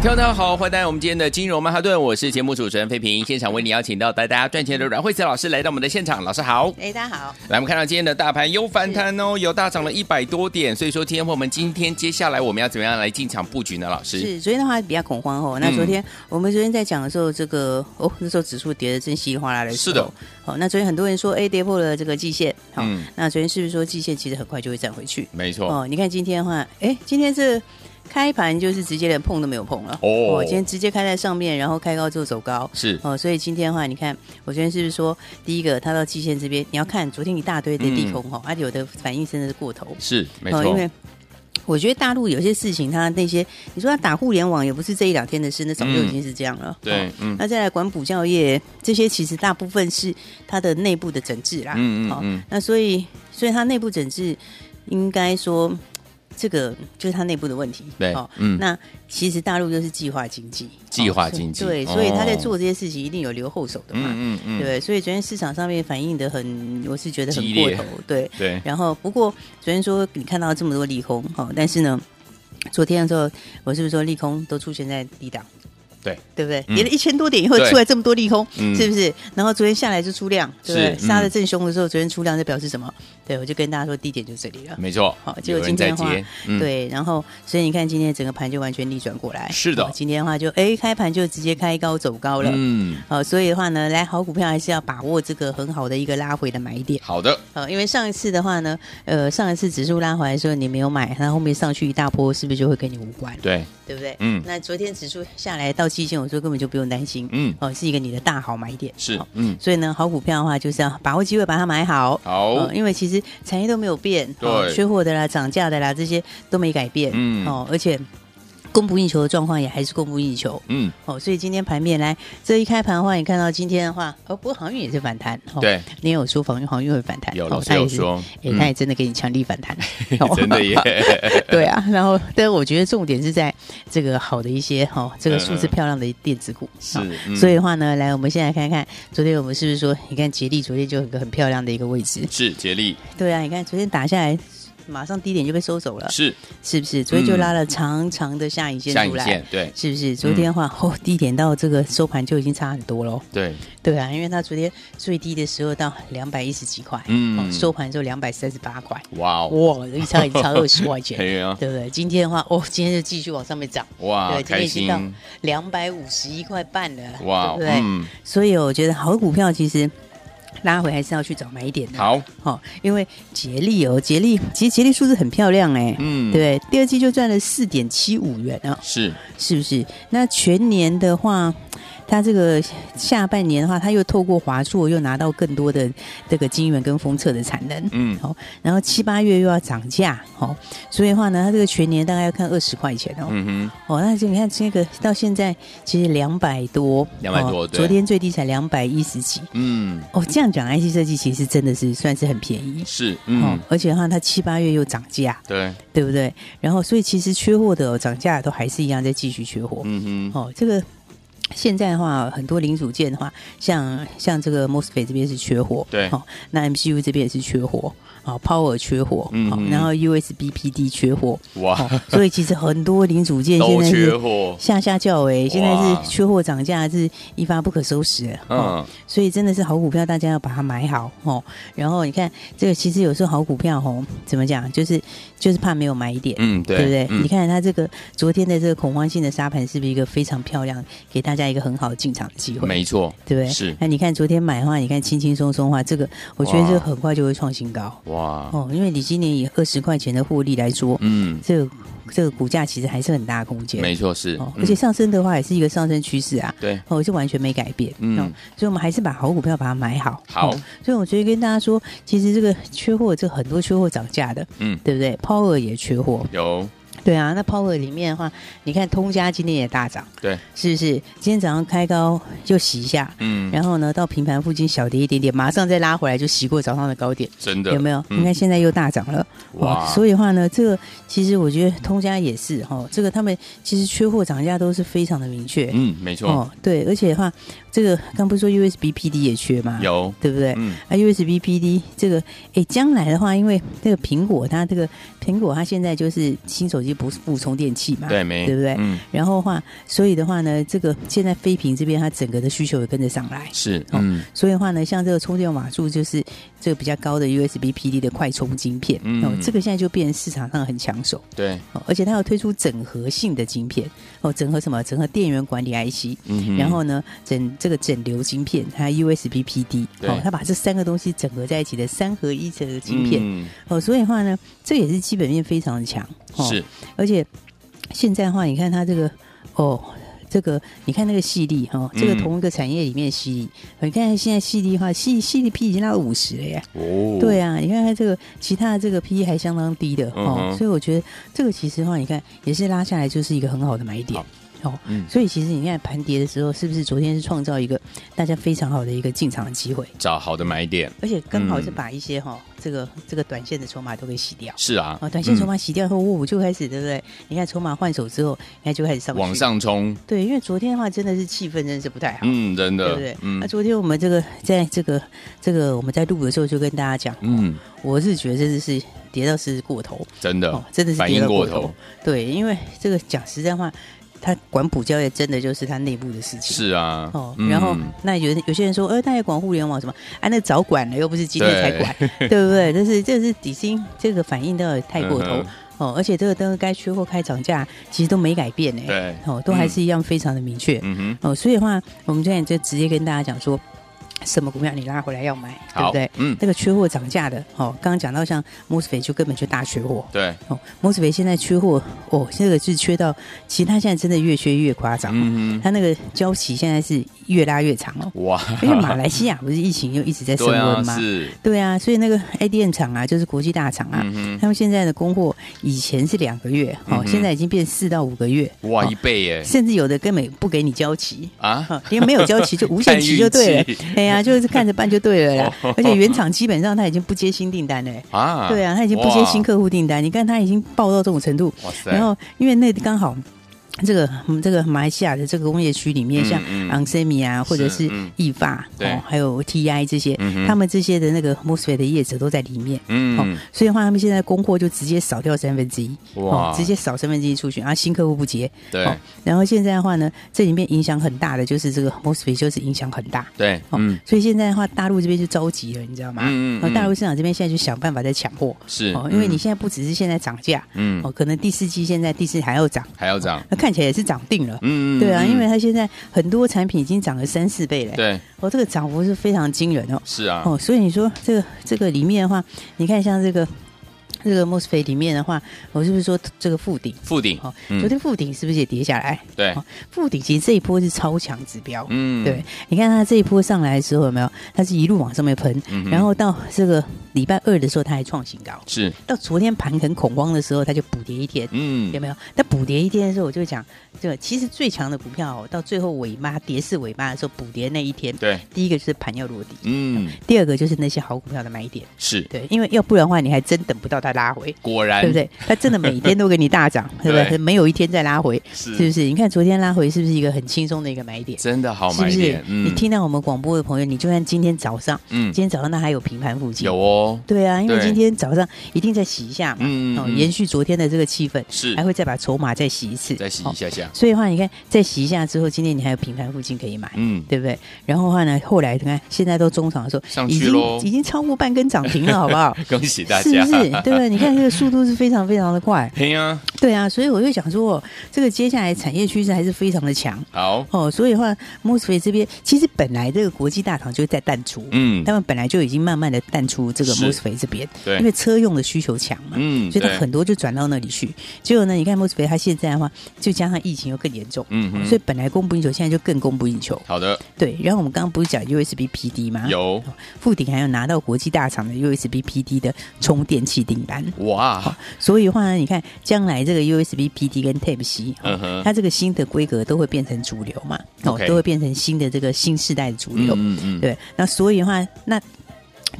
听众大家好，欢迎来到我们今天的金融曼哈顿，我是节目主持人费平，现场为你邀请到带大家赚钱的阮慧慈老师来到我们的现场，老师好，哎，大家好，来我们看到今天的大盘有反弹哦，有大涨了一百多点，所以说今天我们今天接下来我们要怎么样来进场布局呢？老师是昨天的话比较恐慌哦，那昨天、嗯、我们昨天在讲的时候，这个哦那时候指数跌的真稀里哗啦的，是的，好，那昨天很多人说哎跌破了这个季线，好，嗯、那昨天是不是说季线其实很快就会站回去？没错，哦，你看今天的话，哎，今天是。开盘就是直接连碰都没有碰了。哦，今天直接开在上面，然后开高之后走高。是。哦，所以今天的话，你看我昨天是不是说，第一个它到季线这边，你要看昨天一大堆的利空哈，而、嗯、且、啊、有的反应真的是过头，是没错，因为我觉得大陆有些事情，它那些你说它打互联网也不是这一两天的事，那早就已经是这样了，嗯、对，嗯，那再来管补教业这些，其实大部分是它的内部的整治啦，嗯嗯嗯，那所以所以它内部整治应该说。这个就是它内部的问题，对，哦，嗯，那其实大陆就是计划经济，计划经济，对，所以他在做这些事情一定有留后手的嘛，嗯嗯，对，所以昨天市场上面反应的很，我是觉得很过头，对。对。然后不过昨天说你看到这么多利空，哈，但是呢，昨天的时候我是不是说利空都出现在低档？对，对不对？跌了一千多点以后出来这么多利空，是不是？然后昨天下来就出量，对不对？杀的正凶的时候，昨天出量，就表示什么？对，我就跟大家说，低点就这里了。没错。好，结果今天的话，对，然后所以你看，今天整个盘就完全逆转过来。是的。今天的话就哎，开盘就直接开高走高了。嗯。好，所以的话呢，来好股票还是要把握这个很好的一个拉回的买点。好的。呃，因为上一次的话呢，呃，上一次指数拉回来的时候你没有买，那后面上去一大波，是不是就会跟你无关？对。对不对？嗯。那昨天指数下来到季线，我说根本就不用担心。嗯。哦，是一个你的大好买点。是。嗯。所以呢，好股票的话，就是要把握机会把它买好。好。因为其实产业都没有变，对，缺货的啦、涨价的啦，这些都没改变。嗯。哦，而且。供不应求的状况也还是供不应求，嗯，哦，所以今天盘面来这一开盘的话，你看到今天的话，哦，不过航运也是反弹，对，你有说航运航运会反弹，有，他也说，哎，他也真的给你强力反弹，真的耶，对啊，然后，但是我觉得重点是在这个好的一些哈，这个数字漂亮的电子股，是，所以的话呢，来，我们现在看看，昨天我们是不是说，你看捷力昨天就有个很漂亮的一个位置，是捷力，对啊，你看昨天打下来。马上低点就被收走了，是。是不是？所以就拉了长长的下影线出来，对，是不是？昨天的话，哦，低点到这个收盘就已经差很多喽，对。对啊，因为它昨天最低的时候到两百一十几块，嗯，收盘就两百三十八块，哇哇，一差一差二十块钱，对不对？今天的话，哦，今天就继续往上面涨，哇，对，今天已经到两百五十一块半了，哇，对不对？所以我觉得好股票其实。拉回还是要去找买一点的，好，好，因为捷力哦，捷力其实捷力数字很漂亮哎，嗯，对，第二季就赚了四点七五元啊，是，是不是？那全年的话。它这个下半年的话，它又透过华硕又拿到更多的这个晶圆跟封测的产能，嗯，好，然后七八月又要涨价，好，所以的话呢，它这个全年大概要看二十块钱哦，嗯哼，哦，那就你看这个到现在其实两百多，两百多，昨天最低才两百一十几，嗯，哦，这样讲 IC 设计其实真的是算是很便宜，是，嗯，而且的话它七八月又涨价，对，对不对？然后所以其实缺货的涨价都还是一样在继续缺货，嗯哼，哦，这个。现在的话，很多零组件的话，像像这个 MOSFET 这边是缺货，对，好，那 MCU 这边也是缺货。好，Power 缺货，嗯，然后 USB PD 缺货，哇，所以其实很多零组件现在是下下叫哎，现在是缺货涨价是一发不可收拾，嗯，所以真的是好股票，大家要把它买好哦。然后你看这个，其实有时候好股票哦，怎么讲，就是就是怕没有买点，嗯，对，对不对？你看它这个昨天的这个恐慌性的沙盘，是不是一个非常漂亮，给大家一个很好的进场的机会？没错，对不对？是。那你看昨天买的话，你看轻轻松松的话，这个我觉得这个很快就会创新高，哇哦，因为你今年以二十块钱的获利来说，嗯，这个这个股价其实还是很大的空间，没错是，哦，而且上升的话也是一个上升趋势啊，对，哦，是完全没改变，嗯，所以我们还是把好股票把它买好，好，所以我觉得跟大家说，其实这个缺货，这很多缺货涨价的，嗯，对不对？Power 也缺货，有。对啊，那 Power 里面的话，你看通家今天也大涨，对，是不是？今天早上开高就洗一下，嗯，然后呢到平盘附近小跌一点点，马上再拉回来就洗过早上的高点，真的。有没有？你看现在又大涨了，哇！所以的话呢，这个其实我觉得通家也是哈，这个他们其实缺货涨价都是非常的明确，嗯，没错，哦，对，而且的话，这个刚不是说 USB PD 也缺吗？有，对不对？嗯，啊 USB PD 这个，哎，将来的话，因为这个苹果它这个苹果它现在就是新手机。不是附充电器嘛？对，没对不对？嗯。然后的话，所以的话呢，这个现在飞屏这边它整个的需求也跟着上来。是，嗯。所以的话呢，像这个充电瓦数就是这个比较高的 USB PD 的快充晶片，嗯，这个现在就变成市场上很抢手。对。而且它要推出整合性的晶片，哦，整合什么？整合电源管理 IC，嗯。然后呢，整这个整流晶片，还有 USB PD，哦，它把这三个东西整合在一起的三合一的晶片，嗯。哦，所以的话呢，这也是基本面非常的强。是。而且现在的话，你看它这个哦，这个你看那个细粒哈，这个同一个产业里面的矽力，嗯、你看现在细粒的话，细细粒 P 已经拉到五十了耶。哦，对啊，你看它这个其他的这个 P 还相当低的哦，嗯、所以我觉得这个其实的话，你看也是拉下来就是一个很好的买点。哦，嗯，所以其实你看盘跌的时候，是不是昨天是创造一个 大家非常好的一个进场的机会，找好的买点，而且刚好是把一些哈、嗯、这个这个短线的筹码都给洗掉。是啊，哦短线筹码洗掉后，我、嗯、就开始对不对？你看筹码换手之后，你看就开始上往上冲。对，因为昨天的话真的是气氛真的是不太好，嗯，真的，对不对？嗯，那昨天我们这个在这个这个我们在录的时候就跟大家讲，嗯，我是觉得是跌到是过头，真的，哦、真的是跌到过头。对，因为这个讲实在话。他管补交也真的就是他内部的事情。是啊，哦，然后、嗯、那有有些人说，呃，他也管互联网什么？啊，那早管了，又不是今天才管，对，对不对？这是这是底薪这个反应都太过头、嗯、哦，而且这个都该缺货开涨价，其实都没改变呢。对，哦，都还是一样非常的明确。嗯哼，哦，所以的话，我们现在就直接跟大家讲说。什么股票你拉回来要买，好对不对？嗯，那个缺货涨价的，哦，刚刚讲到像 Mosfet 就根本就大缺货，对，哦，Mosfet 现在缺货，哦，这个是缺到，其实它现在真的越缺越夸张，嗯嗯，它那个交期现在是越拉越长哦，哇，因为马来西亚不是疫情又一直在升温吗？是，对啊，所以那个 ADM 厂啊，就是国际大厂啊，他们现在的供货以前是两个月，哦，现在已经变四到五个月，哇，一倍耶，甚至有的根本不给你交期。啊，因为没有交期就无限期就对了，哎呀。就是看着办就对了啦，而且原厂基本上他已经不接新订单了啊，对啊，他已经不接新客户订单，你看他已经爆到这种程度，然后因为那刚好。这个我们这个马来西亚的这个工业区里面，像昂森米啊，或者是意法哦，还有 TI 这些，他们这些的那个 MOSFET 的业者都在里面，嗯，所以的话，他们现在供货就直接少掉三分之一，哇，直接少三分之一出去，然后新客户不接，对，然后现在的话呢，这里面影响很大的就是这个 MOSFET 就是影响很大，对，嗯，所以现在的话，大陆这边就着急了，你知道吗？嗯嗯，大陆市场这边现在就想办法在抢货，是，哦，因为你现在不只是现在涨价，嗯，哦，可能第四季现在第四还要涨，还要涨，那看起来也是涨定了，嗯，对啊，因为它现在很多产品已经涨了三四倍了，对，哦，这个涨幅是非常惊人哦，是啊，哦，所以你说这个这个里面的话，你看像这个。这个 MOSFET 里面的话，我是不是说这个附顶？附顶，哦，昨天附顶是不是也跌下来？对，附顶其实这一波是超强指标。嗯，对，你看它这一波上来的时候有没有？它是一路往上面喷，然后到这个礼拜二的时候，它还创新高。是，到昨天盘很恐慌的时候，它就补跌一天。嗯，有没有？它补跌一天的时候，我就讲，这个其实最强的股票到最后尾巴跌势尾巴的时候，补跌那一天，对，第一个就是盘要落地，嗯，第二个就是那些好股票的买点。是对，因为要不然的话，你还真等不到它拉回。果然。对不对？它真的每天都给你大涨，对不对？没有一天再拉回，是不是？你看昨天拉回是不是一个很轻松的一个买点？真的好买点。你听到我们广播的朋友，你就算今天早上，嗯，今天早上那还有平盘附近，有哦。对啊，因为今天早上一定再洗一下嘛，嗯，哦，延续昨天的这个气氛，是还会再把筹码再洗一次，再洗一下下。所以的话，你看再洗一下之后，今天你还有平盘附近可以买，嗯，对不对？然后的话呢，后来你看现在都中场的时候，上去喽，已经超过半根涨停了，好不好？恭喜大家，是不是？对？你看这个速度是非常非常的。快，对啊，对啊，所以我就想说，这个接下来产业趋势还是非常的强。好哦，所以的话，MOSFET 这边其实本来这个国际大厂就在淡出，嗯，他们本来就已经慢慢的淡出这个 MOSFET 这边，对，因为车用的需求强嘛，嗯，所以它很多就转到那里去。结果呢，你看 MOSFET 它现在的话，就加上疫情又更严重，嗯哼，所以本来供不应求，现在就更供不应求。好的，对。然后我们刚刚不是讲 USB PD 吗？有，富鼎还有拿到国际大厂的 USB PD 的充电器订单。哇，所以的话呢，你看将来这个 USB PD 跟 Type C，嗯哼，它这个新的规格都会变成主流嘛，哦，都会变成新的这个新世代的主流，嗯嗯，对。那所以的话，那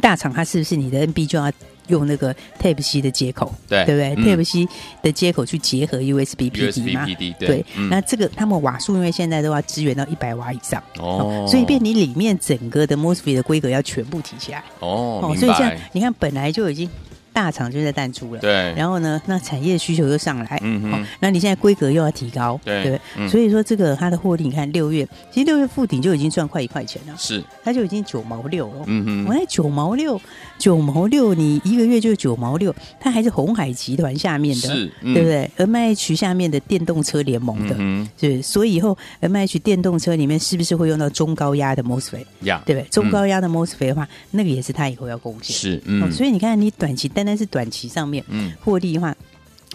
大厂它是不是你的 NB 就要？用那个 Type C 的接口，对对不对、嗯、？Type C 的接口去结合 USB PD 嘛？对，对嗯、那这个他们瓦数因为现在都要支援到一百瓦以上哦，所以变你里面整个的 MOSFET 的规格要全部提起来哦，哦所以这样你看本来就已经。大厂就在淡出了，对。然后呢，那产业需求又上来，嗯哼、哦。那你现在规格又要提高，对，对。嗯、所以说这个它的获利，你看六月，其实六月富鼎就已经赚快一块钱了，是。它就已经九毛六了，嗯哼。我那九毛六，九毛六，你一个月就九毛六，它还是红海集团下面的，是，嗯、对不对？MIH 下面的电动车联盟的，嗯哼。是。所以以后 MIH 电动车里面是不是会用到中高压的 MOSFET？呀，对不对？中高压的 MOSFET 的话，嗯、那个也是它以后要贡献，是。嗯、哦。所以你看，你短期单单是短期上。面嗯，获利的话，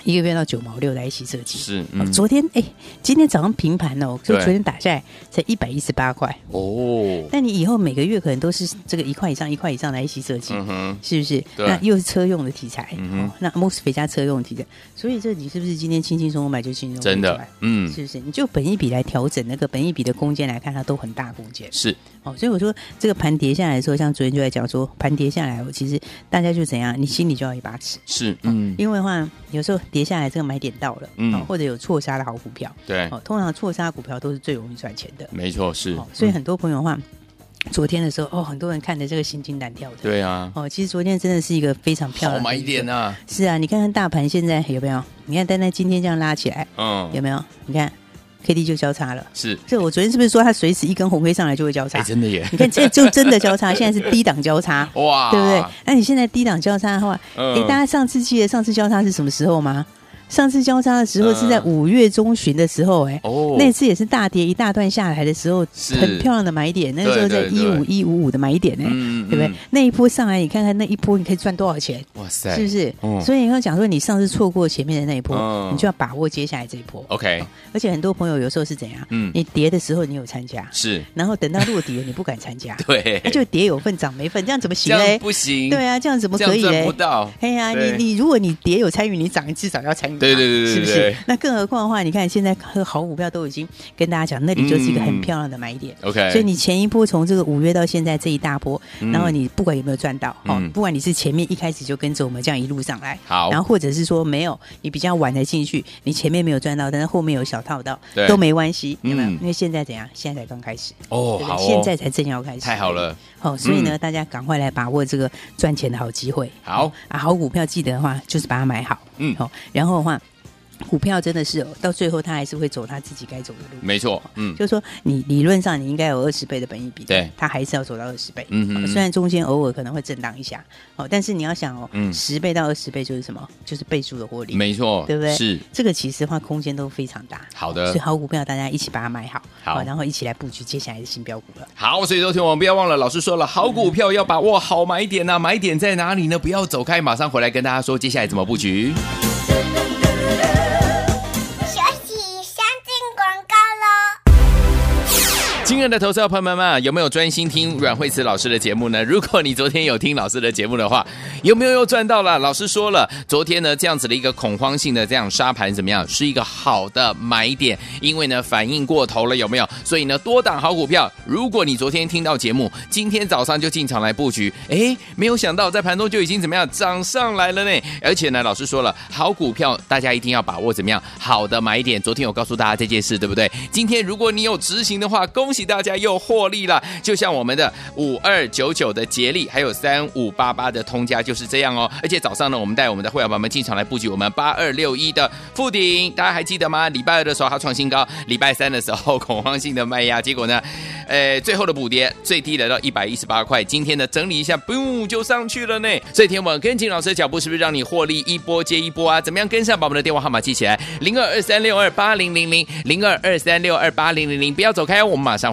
一个月到九毛六来一起设计是。嗯、昨天哎，今天早上平盘哦，就昨天打下来才一百一十八块哦。那你以后每个月可能都是这个一块以上一块以上来一起设计，嗯、哼是不是？对那又是车用的题材，嗯那 MOSFET 加车用的题材，所以这你是不是今天轻轻松松买就轻松松真的？嗯，是不是？你就本一笔来调整那个本一笔的空间来看，它都很大空间是。哦，所以我说这个盘跌下来的时候，像昨天就在讲说盘跌下来，我其实大家就怎样，你心里就要一把尺。是，嗯，哦、因为的话有时候跌下来这个买点到了，嗯、哦，或者有错杀的好股票，对，哦，通常错杀股票都是最容易赚钱的。没错，是、哦。所以很多朋友的话，嗯、昨天的时候，哦，很多人看的这个心惊胆跳的。对啊。哦，其实昨天真的是一个非常漂亮的。好买点啊！是啊，你看看大盘现在有没有？你看单单今天这样拉起来，嗯，有没有？你看。K D 就交叉了，是，这我昨天是不是说它随时一根红黑上来就会交叉？欸、真的耶！你看这就真的交叉，现在是低档交叉，哇，对不对？那你现在低档交叉的话，哎、嗯，大家上次记得上次交叉是什么时候吗？上次交叉的时候是在五月中旬的时候，哎，哦，那次也是大跌一大段下来的时候，很漂亮的买点。那个时候在一五一五五的买点，哎，对不对？那一波上来，你看看那一波你可以赚多少钱？哇塞，是不是？所以你要讲说，你上次错过前面的那一波，你就要把握接下来这一波。OK，而且很多朋友有时候是怎样？嗯，你跌的时候你有参加，是，然后等到落底了你不敢参加，对，那就跌有份涨没份，这样怎么行嘞？不行，对啊，这样怎么可以嘞？赚不到。哎呀，你你如果你跌有参与，你涨至少要参与，对对对对，是不是？那更何况的话，你看现在好股票都已经跟大家讲，那里就是一个很漂亮的买点。OK，所以你前一波从这个五月到现在这一大波，然后你不管有没有赚到，哦，不管你是前面一开始就跟着我们这样一路上来，好，然后或者是说没有，你比较晚才进去，你前面没有赚到，但是后面有小套到，都没关系，有没有？因为现在怎样？现在才刚开始哦，好，现在才正要开始，太好了。好，所以呢，大家赶快来把握这个赚钱的好机会。好啊，好股票记得的话，就是把它买好。嗯，好，然后的话。股票真的是到最后，他还是会走他自己该走的路。没错，嗯，就是说，你理论上你应该有二十倍的本益比，对，他还是要走到二十倍。嗯嗯。虽然中间偶尔可能会震荡一下，哦，但是你要想哦，十倍到二十倍就是什么？就是倍数的获利。没错，对不对？是这个，其实话空间都非常大。好的，所以好股票大家一起把它买好，好，然后一起来布局接下来的新标股了。好，所以昨天我们不要忘了，老师说了，好股票要把握好买点呐，买点在哪里呢？不要走开，马上回来跟大家说接下来怎么布局。亲爱的投资者朋友们，有没有专心听阮慧慈老师的节目呢？如果你昨天有听老师的节目的话，有没有又赚到了？老师说了，昨天呢这样子的一个恐慌性的这样杀盘怎么样？是一个好的买点，因为呢反应过头了，有没有？所以呢多档好股票，如果你昨天听到节目，今天早上就进场来布局，哎，没有想到在盘中就已经怎么样涨上来了呢？而且呢，老师说了，好股票大家一定要把握怎么样好的买点。昨天我告诉大家这件事，对不对？今天如果你有执行的话，恭喜大家又获利了，就像我们的五二九九的捷力，还有三五八八的通家就是这样哦。而且早上呢，我们带我们的会员朋友们进场来布局我们八二六一的富鼎，大家还记得吗？礼拜二的时候它创新高，礼拜三的时候恐慌性的卖压，结果呢，呃，最后的补跌最低来到一百一十八块，今天呢整理一下，嘣就上去了呢。所以天网跟紧老师的脚步，是不是让你获利一波接一波啊？怎么样跟上？把我们的电话号码记起来，零二二三六二八零零零零二二三六二八零零零，不要走开哦，我们马上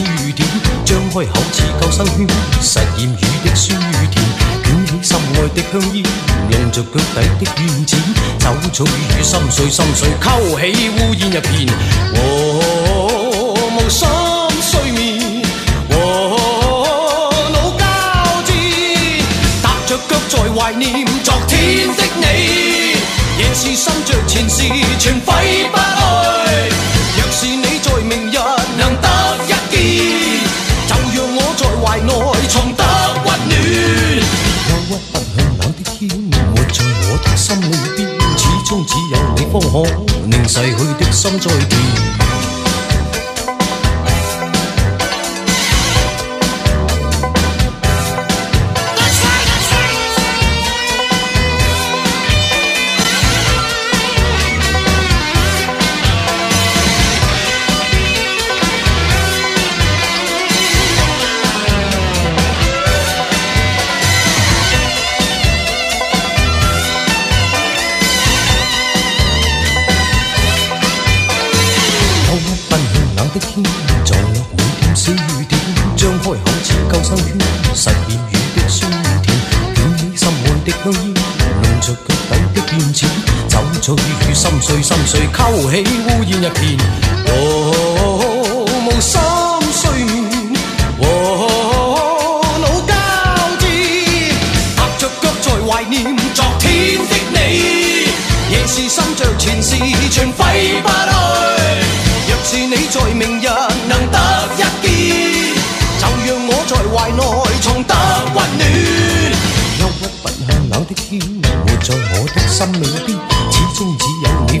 雨点，张开口似救生圈，实验雨的酸与甜，卷起心爱的香烟，用着脚底的院子，走草雨心碎心碎，勾起乌烟一片，哦，无心睡眠，哦，脑交战，踏着脚在怀念昨天的你，夜是渗着前事，全挥不去，心里边，始终只有你方可令逝去的心再甜。心碎，勾起乌烟一片，哦，无心睡眠，哦，脑交战，踏着脚在怀念昨天的你，夜是渗着前事，全挥不去。若是你在明日能得一见，就让我在怀内重得温暖。忧郁不向冷的天，活在我的心里边，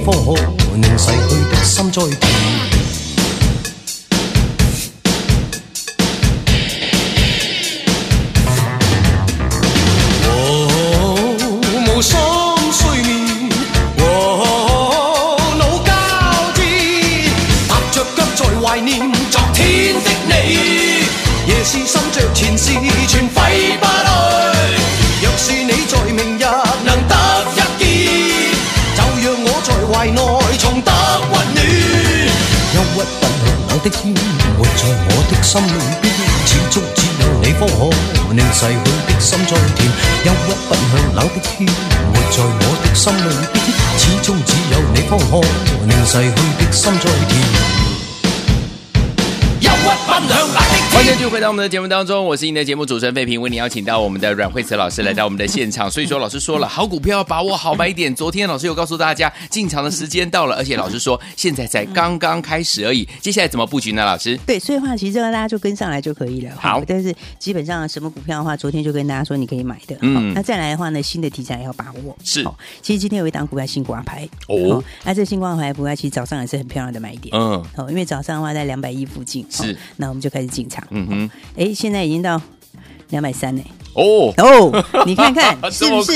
方可令逝去的心再甜。活在我的心里边，始终只有你方可令逝去的心再甜。忧郁奔向冷的天，活在我的心里边，始终只有你方可令逝去的心再甜。忧欢迎继续回到我们的节目当中，我是您的节目主持人费平，为您邀请到我们的阮慧慈老师来到我们的现场。所以说，老师说了，好股票要把握好买点。昨天老师有告诉大家，进场的时间到了，而且老师说现在才刚刚开始而已。接下来怎么布局呢？老师？对，所以话其实这个大家就跟上来就可以了。好，但是基本上什么股票的话，昨天就跟大家说你可以买的。嗯，那再来的话呢，新的题材要把握。是，其实今天有一档股票新挂牌哦，那这新挂牌股票其实早上也是很漂亮的买点。嗯，哦，因为早上的话在两百一附近。是，那我们就开始进场。嗯哼，哎，现在已经到两百三呢。哦哦，你看看 是不是？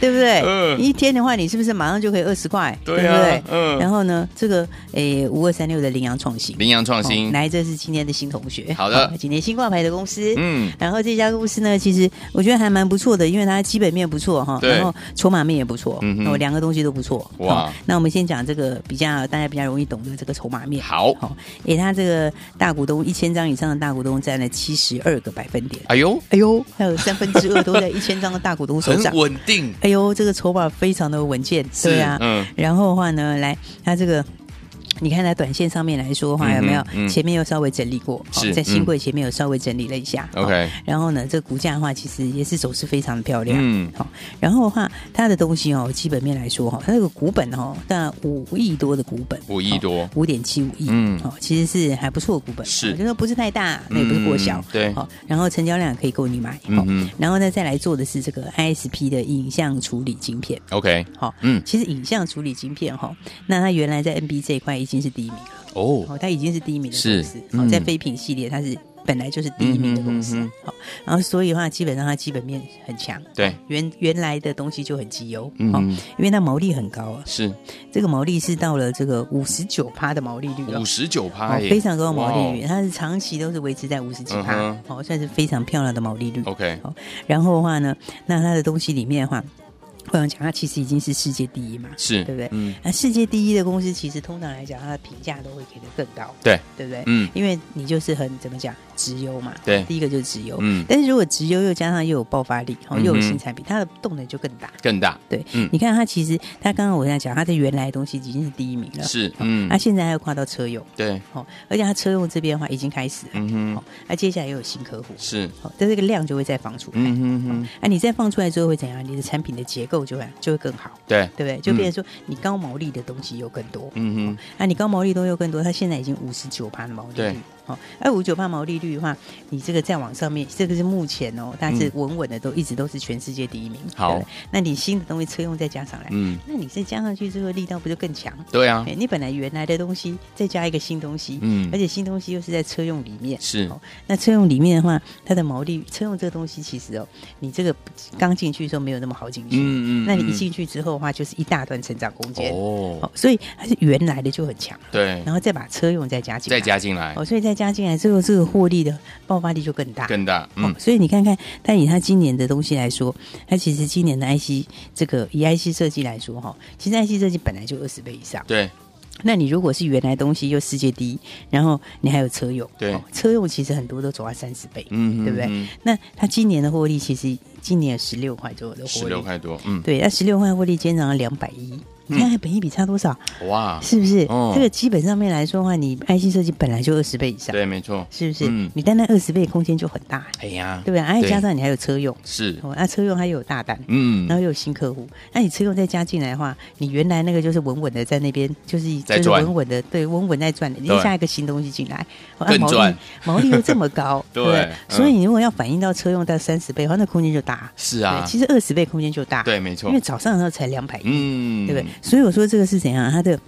对不对？嗯，一天的话，你是不是马上就可以二十块？对不对？嗯。然后呢，这个诶五二三六的羚羊创新，羚羊创新，来，这是今天的新同学。好的，今天新挂牌的公司。嗯。然后这家公司呢，其实我觉得还蛮不错的，因为它基本面不错哈，然后筹码面也不错，嗯哼，两个东西都不错。哇。那我们先讲这个比较大家比较容易懂的这个筹码面。好。好，诶，它这个大股东一千张以上的大股东占了七十二个百分点。哎呦，哎呦，还有三分之二都在 一千张的大股东手上，很稳定。哎呦，这个筹码非常的稳健，对啊。嗯。然后的话呢，来，他这个，你看在短线上面来说的话，有没有前面又稍微整理过？是，在新贵前面有稍微整理了一下。OK。然后呢，这个股价的话，其实也是走势非常的漂亮。嗯。好，然后的话，它的东西哦，基本面来说哈，它这个股本哦，大五亿多的股本，五亿多，五点七五亿。嗯。哦，其实是还不错的股本，是，就说不是太大，那也不是过小。对。好，然后成交量可以够你买。嗯。然后呢，再来做的是这个 ISP 的影像处理晶片。OK。好，嗯，其实影像处理晶片哈，那它原来在 NB 这一块已经是第一名了。哦，它已经是第一名的公司。好，在非品系列，它是。本来就是第一名的公司，好，然后所以的话，基本上它基本面很强，对，原原来的东西就很绩优，嗯，因为它毛利很高啊，是。这个毛利是到了这个五十九趴的毛利率，五十九趴，非常高的毛利率，它是长期都是维持在五十几趴，哦，算是非常漂亮的毛利率，OK，好，然后的话呢，那它的东西里面的话。会讲，它其实已经是世界第一嘛，是对不对？嗯，那世界第一的公司，其实通常来讲，它的评价都会给的更高，对，对不对？嗯，因为你就是很怎么讲，直优嘛，对，第一个就是直优，嗯，但是如果直优又加上又有爆发力，哦，又有新产品，它的动能就更大，更大，对，嗯，你看它其实，它刚刚我在讲，它的原来的东西已经是第一名了，是，嗯，它现在还要跨到车用，对，哦，而且它车用这边的话已经开始了，嗯哼，那接下来又有新客户，是，哦，但这个量就会再放出来，嗯哼哼，哎，你再放出来之后会怎样？你的产品的结构就会就会更好。好，对。对不对？就变成说，你高毛利的东西又更多，嗯哼，那你高毛利东西又更多，它现在已经五十九趴的毛利率。好，哎，五九八毛利率的话，你这个再往上面，这个是目前哦，但是稳稳的都一直都是全世界第一名。好，那你新的东西车用再加上来，嗯，那你再加上去之后力道不就更强？对啊，你本来原来的东西再加一个新东西，嗯，而且新东西又是在车用里面，是。哦那车用里面的话，它的毛利车用这个东西其实哦，你这个刚进去的时候没有那么好进去，嗯嗯，那你一进去之后的话，就是一大段成长空间。哦，所以它是原来的就很强，对，然后再把车用再加进来，再加进来，哦，所以再加进来之后是。这个获利的爆发力就更大，更大。嗯，所以你看看，但以他今年的东西来说，它其实今年的 IC 这个以 IC 设计来说，哈，其实 IC 设计本来就二十倍以上。对。那你如果是原来东西又世界第一，然后你还有车用，对，车用其实很多都走到三十倍，嗯，对不对？那他今年的获利其实今年有十六块左右的获利，十六块多，嗯，对，那十六块获利减少了两百亿。你看，本益比差多少？哇，是不是？这个基本上面来说的话，你 IC 设计本来就二十倍以上，对，没错，是不是？你单单二十倍空间就很大，哎呀，对不对？而且加上你还有车用，是，那车用它又有大单，嗯，然后又有新客户，那你车用再加进来的话，你原来那个就是稳稳的在那边，就是就是稳稳的，对，稳稳在赚的，你下一个新东西进来，更赚，毛利又这么高，对，所以你如果要反映到车用到三十倍的话，那空间就大，是啊，其实二十倍空间就大，对，没错，因为早上的时候才两百亿，嗯，对不对？所以我说这个是。怎样？它的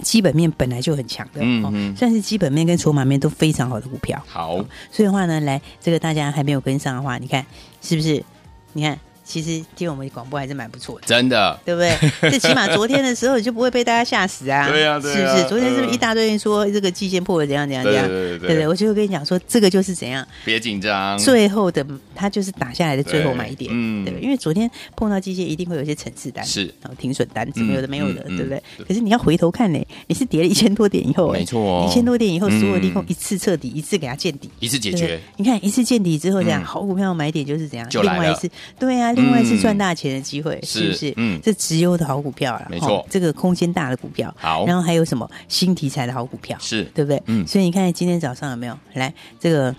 基本面本来就很强的，嗯嗯，算是基本面跟筹码面都非常好的股票。好，所以的话呢，来这个大家还没有跟上的话，你看是不是？你看。其实听我们广播还是蛮不错的，真的，对不对？最起码昨天的时候你就不会被大家吓死啊！对呀，是不是？昨天是不是一大堆人说这个季线破了怎样怎样怎样？对对对，我就会跟你讲说，这个就是怎样？别紧张，最后的它就是打下来的最后买点，嗯，对。因为昨天碰到季线一定会有一些层次单，是，然后停损单，怎么有的没有的，对不对？可是你要回头看呢，你是跌了一千多点以后，没错，一千多点以后，所有利空一次彻底，一次给它见底，一次解决。你看一次见底之后，这样好股票买点就是怎样？另外一次，对啊。另外是赚大钱的机会，是不是？嗯，这直优的好股票了，没错，这个空间大的股票。好，然后还有什么新题材的好股票？是对不对？嗯，所以你看今天早上有没有来这个？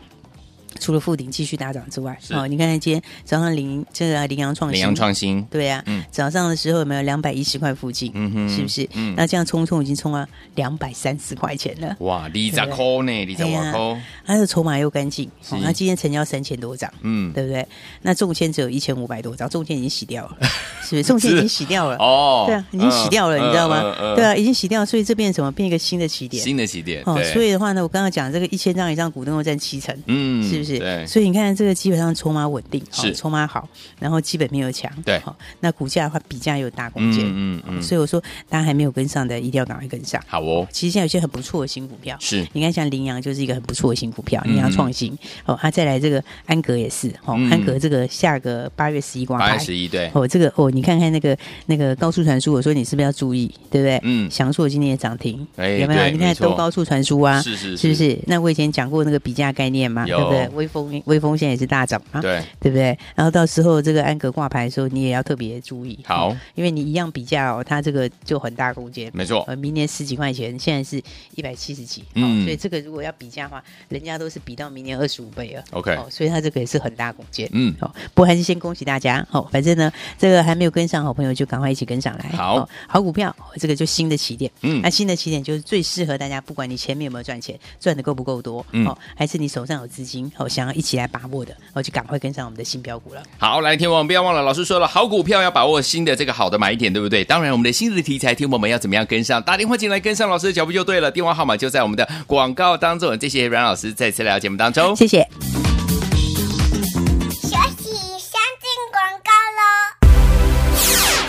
除了富鼎继续大涨之外，哦，你看今天早上羚这个羚羊创新，羚羊创新，对呀，嗯，早上的时候有没有两百一十块附近？嗯哼，是不是？嗯，那这样冲冲已经冲了两百三十块钱了。哇，二十块呢，二十块，它的筹码又干净，哦，那今天成交三千多张，嗯，对不对？那中签只有一千五百多张，中签已经洗掉了，是不是？中签已经洗掉了，哦，对啊，已经洗掉了，你知道吗？对啊，已经洗掉，所以这变什么？变一个新的起点，新的起点。哦，所以的话呢，我刚刚讲这个一千张以上股东又占七成，嗯，是不是？对，所以你看。但这个基本上筹码稳定，是筹码好，然后基本面又强，对，好，那股价的话比价又有大空间，嗯嗯，所以我说大家还没有跟上的，一定要赶快跟上。好哦，其实现在有些很不错的新股票，是，你看像羚羊就是一个很不错的新股票，羚羊创新，哦，它再来这个安格也是，哦，安格这个下个八月十一挂牌，八月十一对，哦，这个哦，你看看那个那个高速传输，我说你是不是要注意，对不对？嗯，翔硕今天也涨停，有没有？你看都高速传输啊，是是是不是？那我以前讲过那个比价概念嘛，对不对？威锋威锋现在也是大涨啊。对，对不对？然后到时候这个安格挂牌的时候，你也要特别注意。好，因为你一样比价哦，它这个就很大空间。没错，呃，明年十几块钱，现在是一百七十几，嗯，所以这个如果要比价的话，人家都是比到明年二十五倍了。OK，所以它这个也是很大空间。嗯，好，不过还是先恭喜大家。好，反正呢，这个还没有跟上好朋友就赶快一起跟上来。好，好股票，这个就新的起点。嗯，那新的起点就是最适合大家，不管你前面有没有赚钱，赚的够不够多，哦，还是你手上有资金，哦，想要一起来把握的，我，就赶快跟上我们的新标股了。好，来，听我们不要忘了，老师说了，好股票要把握新的这个好的买点，对不对？当然，我们的新的题材，听我们要怎么样跟上？打电话进来跟上老师的脚步就对了，电话号码就在我们的广告当中。谢谢阮老师再次来到节目当中，谢谢。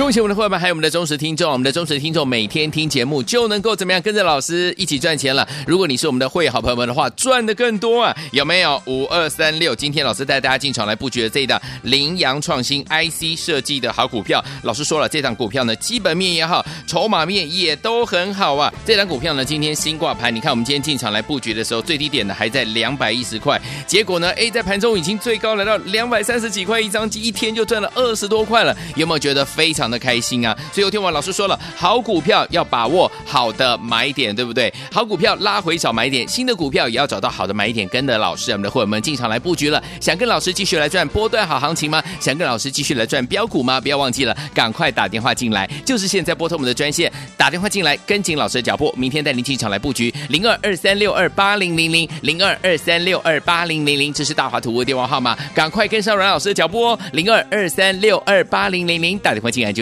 恭喜我们的伙伴们，还有我们的忠实听众。我们的忠实听众每天听节目就能够怎么样跟着老师一起赚钱了。如果你是我们的会员好朋友们的话，赚的更多啊！有没有？五二三六，今天老师带大家进场来布局的这一档羚羊创新 IC 设计的好股票。老师说了，这档股票呢，基本面也好，筹码面也都很好啊。这档股票呢，今天新挂牌，你看我们今天进场来布局的时候，最低点呢还在两百一十块，结果呢，A 在盘中已经最高来到两百三十几块一张，一天就赚了二十多块了。有没有觉得非常的开心啊！所以有天我老师说了，好股票要把握好的买点，对不对？好股票拉回找买点，新的股票也要找到好的买点，跟着老师，我们的伙伴们进场来布局了。想跟老师继续来赚波段好行情吗？想跟老师继续来赚标股吗？不要忘记了，赶快打电话进来，就是现在拨通我们的专线，打电话进来，跟紧老师的脚步，明天带您进场来布局零二二三六二八零零零零二二三六二八零零零，这是大华图的电话号码，赶快跟上阮老师的脚步哦，零二二三六二八零零零，打电话进来就